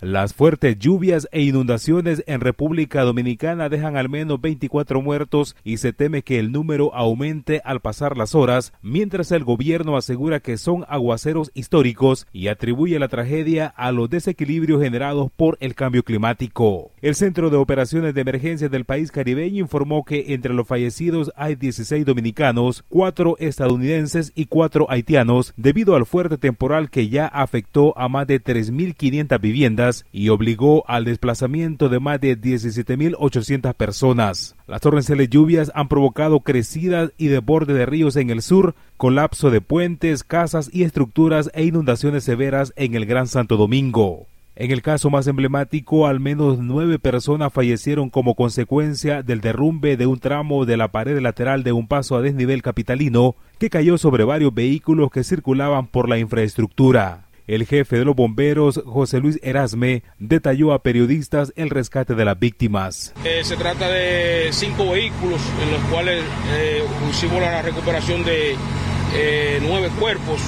Las fuertes lluvias e inundaciones en República Dominicana dejan al menos 24 muertos y se teme que el número aumente al pasar las horas, mientras el gobierno asegura que son aguaceros históricos y atribuye la tragedia a los desequilibrios generados por el cambio climático. El Centro de Operaciones de Emergencia del país caribeño informó que entre los fallecidos hay 16 dominicanos, 4 estadounidenses y 4 haitianos debido al fuerte temporal que ya afectó a más de 3.500 viviendas y obligó al desplazamiento de más de 17.800 personas. Las torrenciales lluvias han provocado crecidas y desborde de ríos en el sur, colapso de puentes, casas y estructuras e inundaciones severas en el Gran Santo Domingo. En el caso más emblemático, al menos nueve personas fallecieron como consecuencia del derrumbe de un tramo de la pared lateral de un paso a desnivel capitalino que cayó sobre varios vehículos que circulaban por la infraestructura. El jefe de los bomberos, José Luis Erasme, detalló a periodistas el rescate de las víctimas. Eh, se trata de cinco vehículos en los cuales eh, hicimos la recuperación de eh, nueve cuerpos,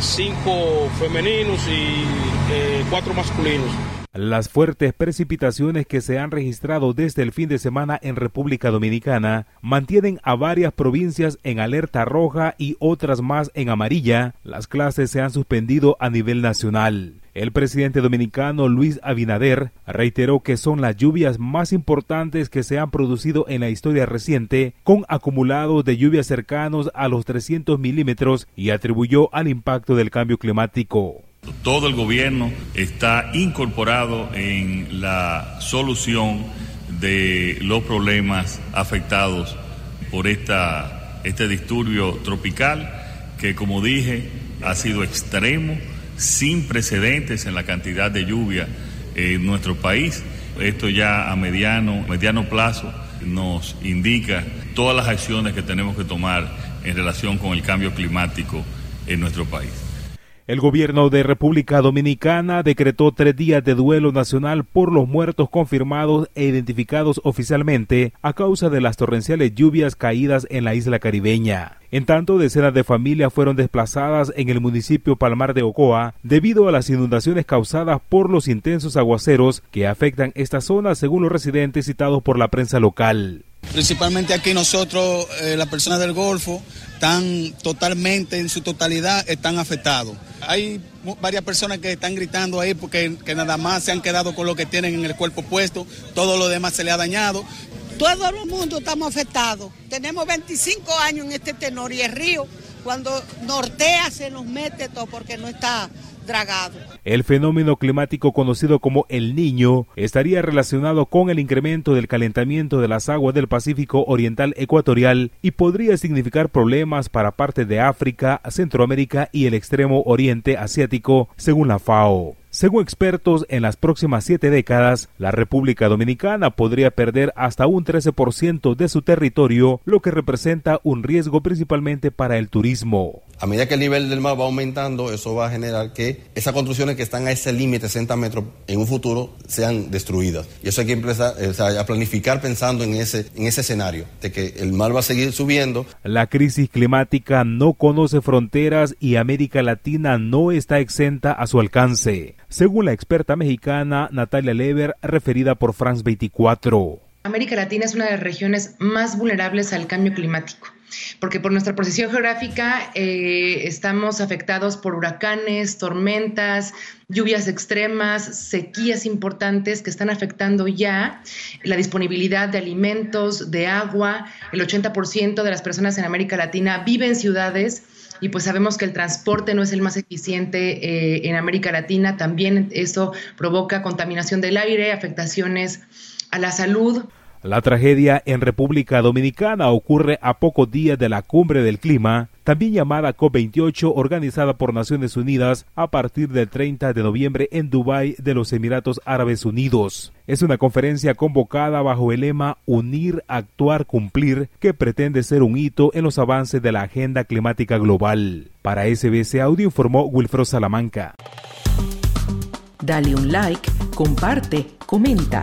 cinco femeninos y cuatro masculinos. Las fuertes precipitaciones que se han registrado desde el fin de semana en República Dominicana mantienen a varias provincias en alerta roja y otras más en amarilla. Las clases se han suspendido a nivel nacional. El presidente dominicano Luis Abinader reiteró que son las lluvias más importantes que se han producido en la historia reciente, con acumulados de lluvias cercanos a los 300 milímetros y atribuyó al impacto del cambio climático. Todo el gobierno está incorporado en la solución de los problemas afectados por esta, este disturbio tropical que, como dije, ha sido extremo, sin precedentes en la cantidad de lluvia en nuestro país. Esto ya a mediano, mediano plazo nos indica todas las acciones que tenemos que tomar en relación con el cambio climático en nuestro país. El gobierno de República Dominicana decretó tres días de duelo nacional por los muertos confirmados e identificados oficialmente a causa de las torrenciales lluvias caídas en la isla caribeña. En tanto, decenas de familias fueron desplazadas en el municipio Palmar de Ocoa debido a las inundaciones causadas por los intensos aguaceros que afectan esta zona según los residentes citados por la prensa local. Principalmente aquí nosotros, eh, las personas del Golfo, están totalmente, en su totalidad, están afectados. Hay varias personas que están gritando ahí porque que nada más se han quedado con lo que tienen en el cuerpo puesto, todo lo demás se le ha dañado. Todo el mundo estamos afectados. Tenemos 25 años en este tenor y el río, cuando nortea se nos mete todo porque no está dragado. El fenómeno climático conocido como el niño estaría relacionado con el incremento del calentamiento de las aguas del Pacífico Oriental Ecuatorial y podría significar problemas para parte de África, Centroamérica y el extremo oriente asiático, según la FAO. Según expertos, en las próximas siete décadas, la República Dominicana podría perder hasta un 13% de su territorio, lo que representa un riesgo principalmente para el turismo. A medida que el nivel del mar va aumentando, eso va a generar que esas construcciones que están a ese límite, 60 metros, en un futuro sean destruidas. Y eso hay que empezar a planificar pensando en ese, en ese escenario, de que el mar va a seguir subiendo. La crisis climática no conoce fronteras y América Latina no está exenta a su alcance según la experta mexicana Natalia Lever, referida por France 24. América Latina es una de las regiones más vulnerables al cambio climático, porque por nuestra posición geográfica eh, estamos afectados por huracanes, tormentas, lluvias extremas, sequías importantes que están afectando ya la disponibilidad de alimentos, de agua. El 80% de las personas en América Latina viven en ciudades y pues sabemos que el transporte no es el más eficiente eh, en América Latina. También eso provoca contaminación del aire, afectaciones a la salud. La tragedia en República Dominicana ocurre a pocos días de la cumbre del clima, también llamada COP28, organizada por Naciones Unidas a partir del 30 de noviembre en Dubái de los Emiratos Árabes Unidos. Es una conferencia convocada bajo el lema Unir, Actuar, Cumplir, que pretende ser un hito en los avances de la agenda climática global. Para SBS Audio informó Wilfredo Salamanca. Dale un like, comparte, comenta.